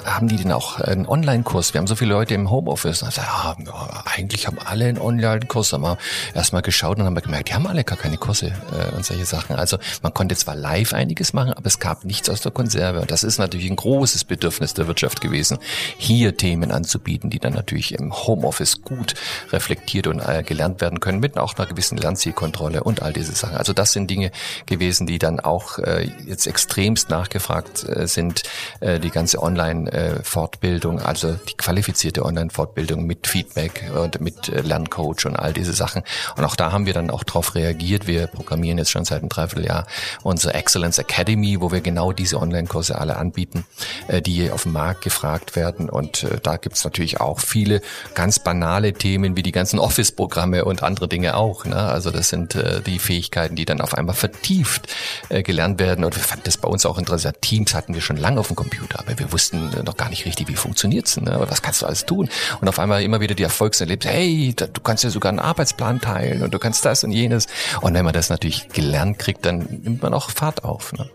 haben die denn auch einen Online-Kurs? Wir haben so viele Leute im Homeoffice. Also, ja, eigentlich haben alle einen Online-Kurs. Haben wir erstmal geschaut und haben gemerkt, die haben alle gar keine Kurse äh, und solche Sachen. Also man konnte zwar live einiges machen, aber es gab nichts aus der Konserve. Und das ist natürlich ein großes Bedürfnis der Wirtschaft gewesen, hier Themen anzubieten, die dann natürlich im Homeoffice gut reflektiert und äh, gelernt werden können, mit auch einer gewissen Lernzielkontrolle und all diese Sachen. Also das sind Dinge gewesen, die dann auch äh, jetzt extremst nachgefragt äh, sind. Äh, die ganze Online-Fortbildung, also die qualifizierte Online-Fortbildung mit Feedback und mit äh, Lerncoach und all diese Sachen. Und auch da haben wir dann auch darauf reagiert. Wir programmieren jetzt schon seit einem Dreivierteljahr unsere Excellence Academy, wo wir genau diese Online-Kurse alle anbieten, äh, die auf dem Markt gefragt werden. Und äh, da gibt's natürlich auch viele ganz banale Themen wie die ganzen Office-Programme und andere Dinge auch. Ne? Also das sind äh, die Fähigkeiten, die dann auf einmal vertieft gelernt werden. Und wir fanden das bei uns auch interessant. Teams hatten wir schon lange auf dem Computer, aber wir wussten noch gar nicht richtig, wie funktioniert's. Ne? Was kannst du alles tun? Und auf einmal immer wieder die Erfolgserlebnisse, hey, du kannst ja sogar einen Arbeitsplan teilen und du kannst das und jenes. Und wenn man das natürlich gelernt kriegt, dann nimmt man auch Fahrt auf. Ne?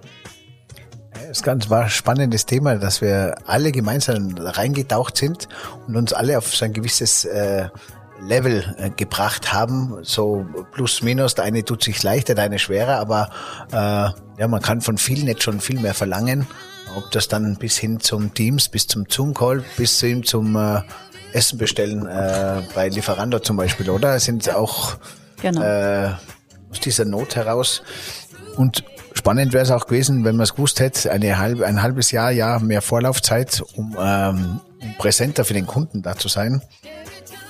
Es war ein spannendes Thema, dass wir alle gemeinsam reingetaucht sind und uns alle auf so ein gewisses äh, Level äh, gebracht haben, so plus minus. Der eine tut sich leichter, der eine schwerer, aber äh, ja, man kann von vielen jetzt schon viel mehr verlangen. Ob das dann bis hin zum Teams, bis zum Zoom-Call, bis hin zum äh, Essen bestellen äh, bei Lieferando zum Beispiel, oder? Es sind auch genau. äh, aus dieser Not heraus. Und spannend wäre es auch gewesen, wenn man es gewusst hätte, eine halbe, ein halbes Jahr, Jahr mehr Vorlaufzeit, um ähm, präsenter für den Kunden da zu sein.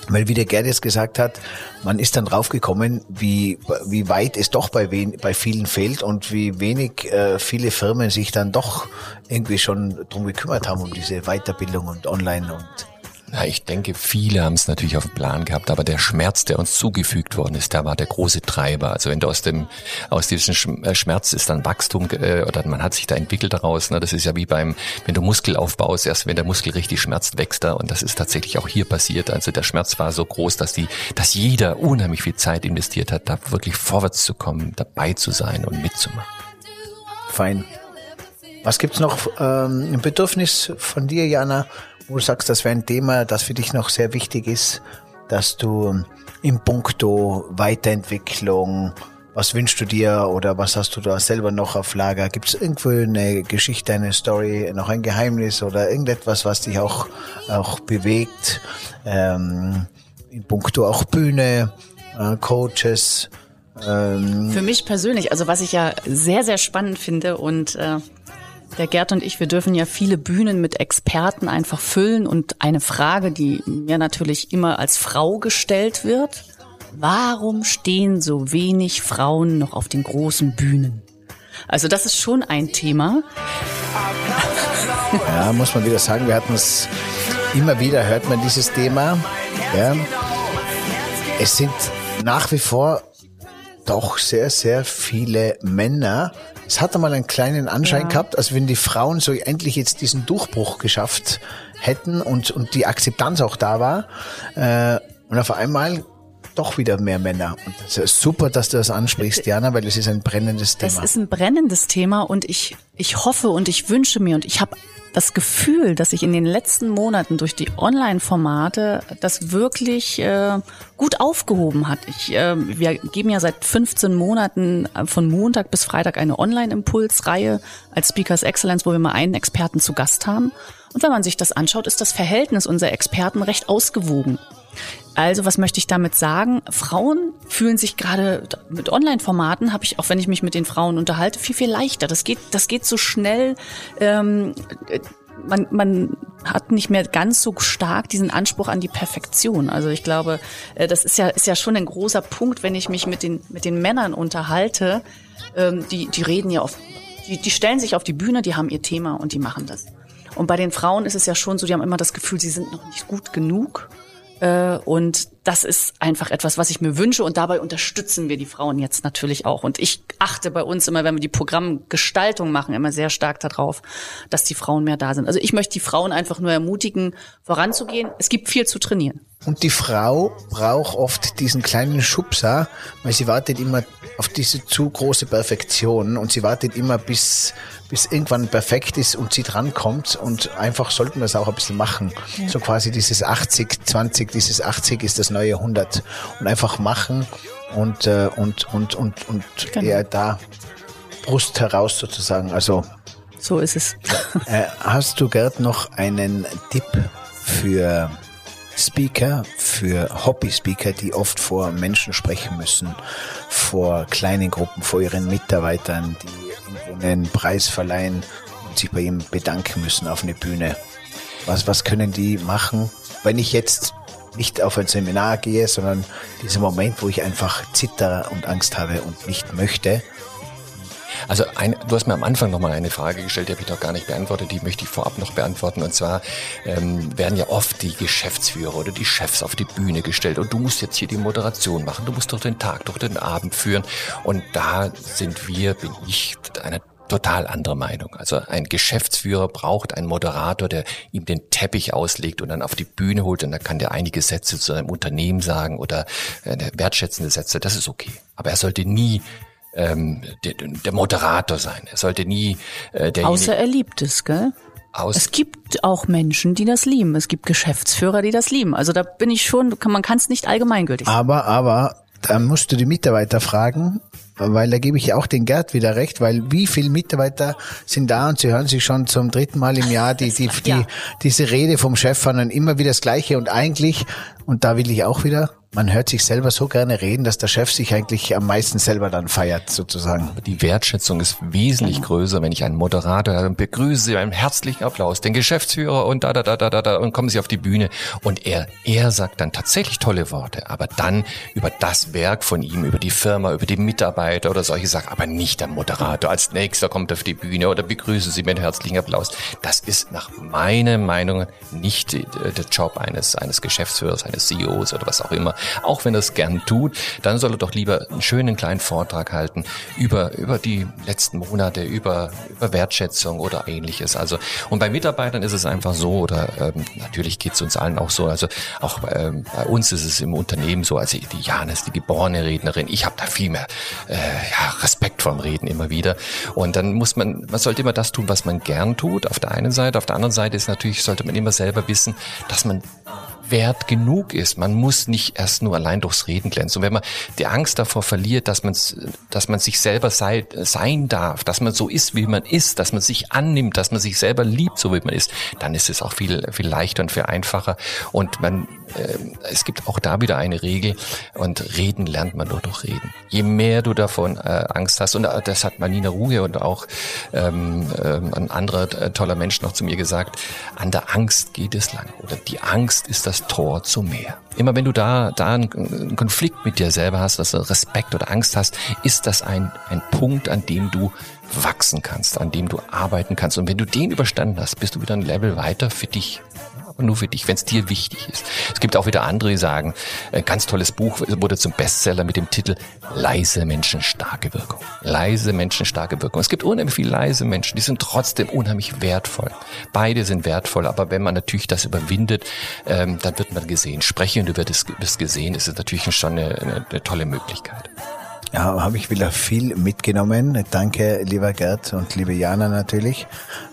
Weil wie der Gerd jetzt gesagt hat, man ist dann draufgekommen, wie, wie weit es doch bei, wen, bei vielen fehlt und wie wenig äh, viele Firmen sich dann doch irgendwie schon drum gekümmert haben, um diese Weiterbildung und Online und na, ich denke, viele haben es natürlich auf dem Plan gehabt, aber der Schmerz, der uns zugefügt worden ist, der war der große Treiber. Also wenn du aus dem aus diesem äh, Schmerz ist dann Wachstum äh, oder man hat sich da entwickelt daraus. Ne? Das ist ja wie beim, wenn du Muskel aufbaust, erst wenn der Muskel richtig schmerzt, wächst er. Und das ist tatsächlich auch hier passiert. Also der Schmerz war so groß, dass die, dass jeder unheimlich viel Zeit investiert hat, da wirklich vorwärts zu kommen, dabei zu sein und mitzumachen. Fein. Was gibt's noch ähm, ein Bedürfnis von dir, Jana? Wo du sagst, das wäre ein Thema, das für dich noch sehr wichtig ist, dass du im Punkto Weiterentwicklung, was wünschst du dir oder was hast du da selber noch auf Lager? Gibt es irgendwo eine Geschichte, eine Story, noch ein Geheimnis oder irgendetwas, was dich auch, auch bewegt? Ähm, in puncto auch Bühne, äh, Coaches. Ähm. Für mich persönlich, also was ich ja sehr, sehr spannend finde und äh, der Gerd und ich, wir dürfen ja viele Bühnen mit Experten einfach füllen und eine Frage, die mir natürlich immer als Frau gestellt wird, warum stehen so wenig Frauen noch auf den großen Bühnen? Also das ist schon ein Thema. Ja, muss man wieder sagen, wir hatten es immer wieder, hört man dieses Thema. Ja. Es sind nach wie vor doch sehr, sehr viele Männer, es hat einmal einen kleinen Anschein ja. gehabt, als wenn die Frauen so endlich jetzt diesen Durchbruch geschafft hätten und, und die Akzeptanz auch da war. Äh, und auf einmal doch wieder mehr Männer. Und das ist super, dass du das ansprichst, Diana, weil es ist ein brennendes Thema. Es ist ein brennendes Thema und ich, ich hoffe und ich wünsche mir und ich habe das Gefühl, dass ich in den letzten Monaten durch die Online-Formate das wirklich äh, gut aufgehoben hat. Ich, äh, wir geben ja seit 15 Monaten äh, von Montag bis Freitag eine Online-Impulsreihe als Speakers Excellence, wo wir mal einen Experten zu Gast haben. Und wenn man sich das anschaut, ist das Verhältnis unserer Experten recht ausgewogen. Also, was möchte ich damit sagen? Frauen fühlen sich gerade mit Online-Formaten, habe ich, auch wenn ich mich mit den Frauen unterhalte, viel, viel leichter. Das geht, das geht so schnell. Ähm, man, man hat nicht mehr ganz so stark diesen Anspruch an die Perfektion. Also ich glaube, äh, das ist ja, ist ja schon ein großer Punkt, wenn ich mich mit den, mit den Männern unterhalte. Ähm, die, die reden ja oft, die, die stellen sich auf die Bühne, die haben ihr Thema und die machen das. Und bei den Frauen ist es ja schon so, die haben immer das Gefühl, sie sind noch nicht gut genug. Äh, und das ist einfach etwas, was ich mir wünsche. Und dabei unterstützen wir die Frauen jetzt natürlich auch. Und ich achte bei uns immer, wenn wir die Programmgestaltung machen, immer sehr stark darauf, dass die Frauen mehr da sind. Also ich möchte die Frauen einfach nur ermutigen, voranzugehen. Es gibt viel zu trainieren. Und die Frau braucht oft diesen kleinen Schubser, weil sie wartet immer auf diese zu große Perfektion und sie wartet immer bis, bis irgendwann perfekt ist und sie drankommt und einfach sollten wir es auch ein bisschen machen. Ja. So quasi dieses 80, 20, dieses 80 ist das neue 100 und einfach machen und, äh, und, und, und, und genau. eher da Brust heraus sozusagen. Also, so ist es. äh, hast du Gerd noch einen Tipp für Speaker, für Hobby-Speaker, die oft vor Menschen sprechen müssen, vor kleinen Gruppen, vor ihren Mitarbeitern, die einen Preis verleihen und sich bei ihm bedanken müssen auf eine Bühne. Was, was können die machen, wenn ich jetzt nicht auf ein Seminar gehe, sondern dieser Moment, wo ich einfach zitter und Angst habe und nicht möchte, also ein, du hast mir am Anfang nochmal eine Frage gestellt, die habe ich noch gar nicht beantwortet, die möchte ich vorab noch beantworten. Und zwar ähm, werden ja oft die Geschäftsführer oder die Chefs auf die Bühne gestellt und du musst jetzt hier die Moderation machen, du musst doch den Tag, durch den Abend führen. Und da sind wir, bin ich einer total andere Meinung. Also ein Geschäftsführer braucht einen Moderator, der ihm den Teppich auslegt und dann auf die Bühne holt und dann kann der einige Sätze zu seinem Unternehmen sagen oder äh, wertschätzende Sätze. Das ist okay. Aber er sollte nie ähm, der, der Moderator sein. Er sollte nie äh, der Außer er liebt es, gell? aus. Es gibt auch Menschen, die das lieben. Es gibt Geschäftsführer, die das lieben. Also da bin ich schon, man kann es nicht allgemeingültig sagen. Aber, aber, da musst du die Mitarbeiter fragen, weil da gebe ich auch den Gerd wieder recht, weil wie viele Mitarbeiter sind da und sie hören sich schon zum dritten Mal im Jahr die, die, die, Ja. diese Rede vom Chef an und immer wieder das Gleiche und eigentlich, und da will ich auch wieder, man hört sich selber so gerne reden, dass der Chef sich eigentlich am meisten selber dann feiert, sozusagen. Die Wertschätzung ist wesentlich größer, wenn ich einen Moderator habe, begrüße Sie einen herzlichen Applaus, den Geschäftsführer und da, da, da, da, da, da, und kommen Sie auf die Bühne. Und er, er sagt dann tatsächlich tolle Worte, aber dann über das Werk von ihm, über die Firma, über die Mitarbeiter oder solche Sachen, aber nicht der Moderator. Als nächster kommt auf die Bühne oder begrüße Sie mit einem herzlichen Applaus. Das ist nach meiner Meinung nicht äh, der Job eines, eines Geschäftsführers, eines CEOs oder was auch immer. Auch wenn er es gern tut, dann soll er doch lieber einen schönen kleinen Vortrag halten über, über die letzten Monate, über, über Wertschätzung oder ähnliches. Also, und bei Mitarbeitern ist es einfach so, oder ähm, natürlich geht es uns allen auch so, also auch ähm, bei uns ist es im Unternehmen so, also die Jana ist die geborene Rednerin, ich habe da viel mehr äh, ja, Respekt vorm Reden immer wieder. Und dann muss man, man sollte immer das tun, was man gern tut, auf der einen Seite. Auf der anderen Seite ist natürlich, sollte man immer selber wissen, dass man wert genug ist. Man muss nicht erst nur allein durchs Reden glänzen. Und wenn man die Angst davor verliert, dass man, dass man sich selber sei, sein darf, dass man so ist, wie man ist, dass man sich annimmt, dass man sich selber liebt, so wie man ist, dann ist es auch viel, viel leichter und viel einfacher. Und man, es gibt auch da wieder eine Regel. Und reden lernt man nur durch Reden. Je mehr du davon äh, Angst hast, und äh, das hat Manina Ruhe und auch ähm, ähm, ein anderer äh, toller Mensch noch zu mir gesagt, an der Angst geht es lang. Oder die Angst ist das Tor zum Meer. Immer wenn du da, da einen, Konflikt mit dir selber hast, dass du Respekt oder Angst hast, ist das ein, ein Punkt, an dem du wachsen kannst, an dem du arbeiten kannst. Und wenn du den überstanden hast, bist du wieder ein Level weiter für dich. Nur für dich, wenn es dir wichtig ist. Es gibt auch wieder andere, die sagen, ein ganz tolles Buch wurde zum Bestseller mit dem Titel Leise Menschen, starke Wirkung. Leise Menschen, starke Wirkung. Es gibt unheimlich viele leise Menschen, die sind trotzdem unheimlich wertvoll. Beide sind wertvoll, aber wenn man natürlich das überwindet, ähm, dann wird man gesehen. Spreche und du wirst, gesehen, ist natürlich schon eine, eine, eine tolle Möglichkeit. Ja, habe ich wieder viel mitgenommen. Danke, lieber Gerd und liebe Jana natürlich,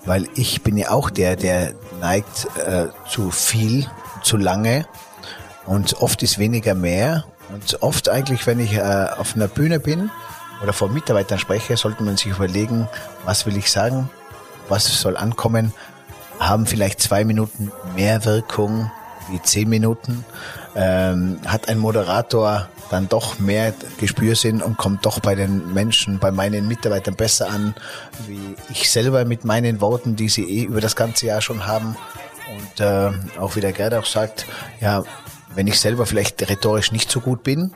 weil ich bin ja auch der, der neigt äh, zu viel, zu lange und oft ist weniger mehr. Und oft eigentlich, wenn ich äh, auf einer Bühne bin oder vor Mitarbeitern spreche, sollte man sich überlegen, was will ich sagen, was soll ankommen, haben vielleicht zwei Minuten mehr Wirkung wie zehn Minuten, ähm, hat ein Moderator dann doch mehr Gespürsinn und kommt doch bei den Menschen, bei meinen Mitarbeitern besser an, wie ich selber mit meinen Worten, die sie eh über das ganze Jahr schon haben. Und äh, auch wie der Gerd auch sagt, ja, wenn ich selber vielleicht rhetorisch nicht so gut bin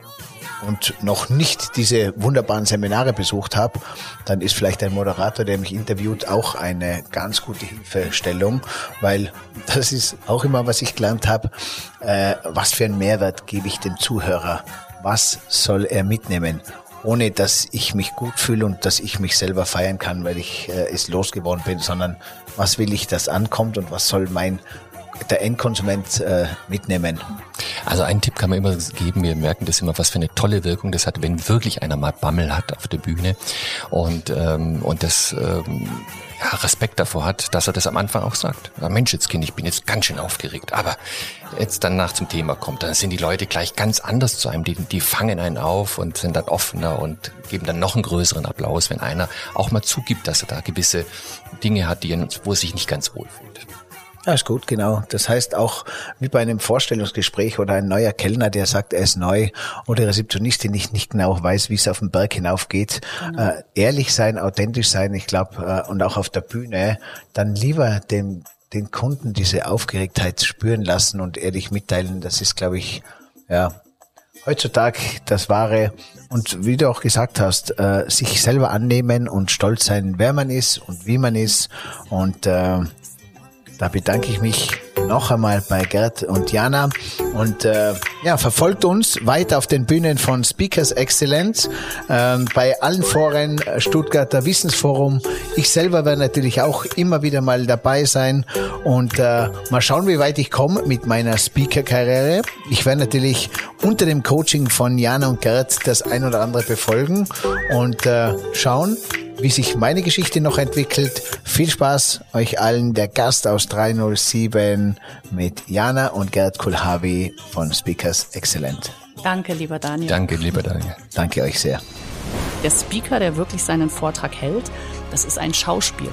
und noch nicht diese wunderbaren Seminare besucht habe, dann ist vielleicht ein Moderator, der mich interviewt, auch eine ganz gute Hilfestellung, weil das ist auch immer, was ich gelernt habe, äh, was für einen Mehrwert gebe ich dem Zuhörer, was soll er mitnehmen, ohne dass ich mich gut fühle und dass ich mich selber feiern kann, weil ich äh, es losgeworden bin, sondern was will ich, dass ankommt und was soll mein der Endkonsument äh, mitnehmen. Also einen Tipp kann man immer geben, wir merken das immer, was für eine tolle Wirkung das hat, wenn wirklich einer mal Bammel hat auf der Bühne und, ähm, und das ähm, ja, Respekt davor hat, dass er das am Anfang auch sagt. Ja, Mensch, jetzt Kind, ich bin jetzt ganz schön aufgeregt, aber jetzt danach zum Thema kommt, dann sind die Leute gleich ganz anders zu einem, die, die fangen einen auf und sind dann offener und geben dann noch einen größeren Applaus, wenn einer auch mal zugibt, dass er da gewisse Dinge hat, die, wo er sich nicht ganz wohl fühlt. Ja, ist gut, genau. Das heißt auch wie bei einem Vorstellungsgespräch oder ein neuer Kellner, der sagt, er ist neu oder Rezeptionistin nicht, nicht genau weiß, wie es auf den Berg hinaufgeht. Mhm. Äh, ehrlich sein, authentisch sein, ich glaube, äh, und auch auf der Bühne, dann lieber dem, den Kunden diese Aufgeregtheit spüren lassen und ehrlich mitteilen. Das ist, glaube ich, ja, heutzutage das Wahre. Und wie du auch gesagt hast, äh, sich selber annehmen und stolz sein, wer man ist und wie man ist und äh, da bedanke ich mich noch einmal bei Gerd und Jana und äh, ja, verfolgt uns weiter auf den Bühnen von Speakers Excellence, ähm, bei allen Foren, Stuttgarter Wissensforum. Ich selber werde natürlich auch immer wieder mal dabei sein und äh, mal schauen, wie weit ich komme mit meiner Speaker-Karriere. Ich werde natürlich unter dem Coaching von Jana und Gerd das ein oder andere befolgen und äh, schauen, wie sich meine Geschichte noch entwickelt. Viel Spaß euch allen. Der Gast aus 307 mit Jana und Gerd Kulhavi von Speakers Excellent. Danke, lieber Daniel. Danke, lieber Daniel. Danke euch sehr. Der Speaker, der wirklich seinen Vortrag hält, das ist ein Schauspiel.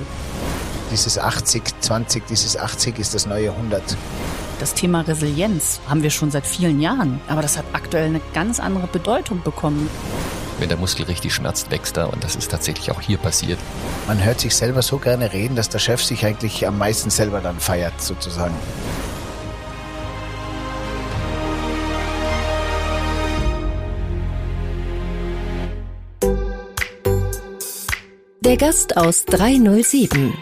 Dieses 80, 20, dieses 80 ist das neue 100. Das Thema Resilienz haben wir schon seit vielen Jahren, aber das hat aktuell eine ganz andere Bedeutung bekommen. Wenn der Muskel richtig schmerzt, wächst er und das ist tatsächlich auch hier passiert. Man hört sich selber so gerne reden, dass der Chef sich eigentlich am meisten selber dann feiert, sozusagen. Der Gast aus 307.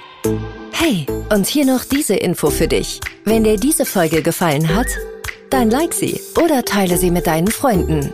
Hey, und hier noch diese Info für dich. Wenn dir diese Folge gefallen hat, dann like sie oder teile sie mit deinen Freunden.